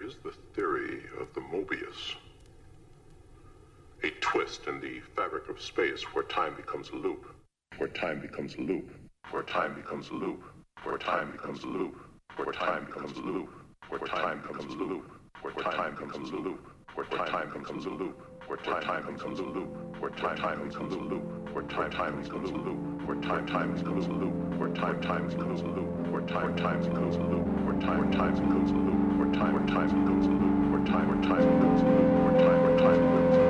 is the theory of the Mobius. A twist in the fabric of space where time becomes a loop, where time becomes a loop, where time becomes a loop, where time becomes a loop, where time becomes a loop, where time becomes a loop, where time becomes a loop, where time becomes a loop, where time becomes a loop, where time becomes a loop, where time time becomes a loop, where time time becomes a loop, where time time becomes a loop, where time time becomes a loop, where time time becomes a loop, where time where time becomes a loop, where time where time becomes a loop, where time where time becomes a loop.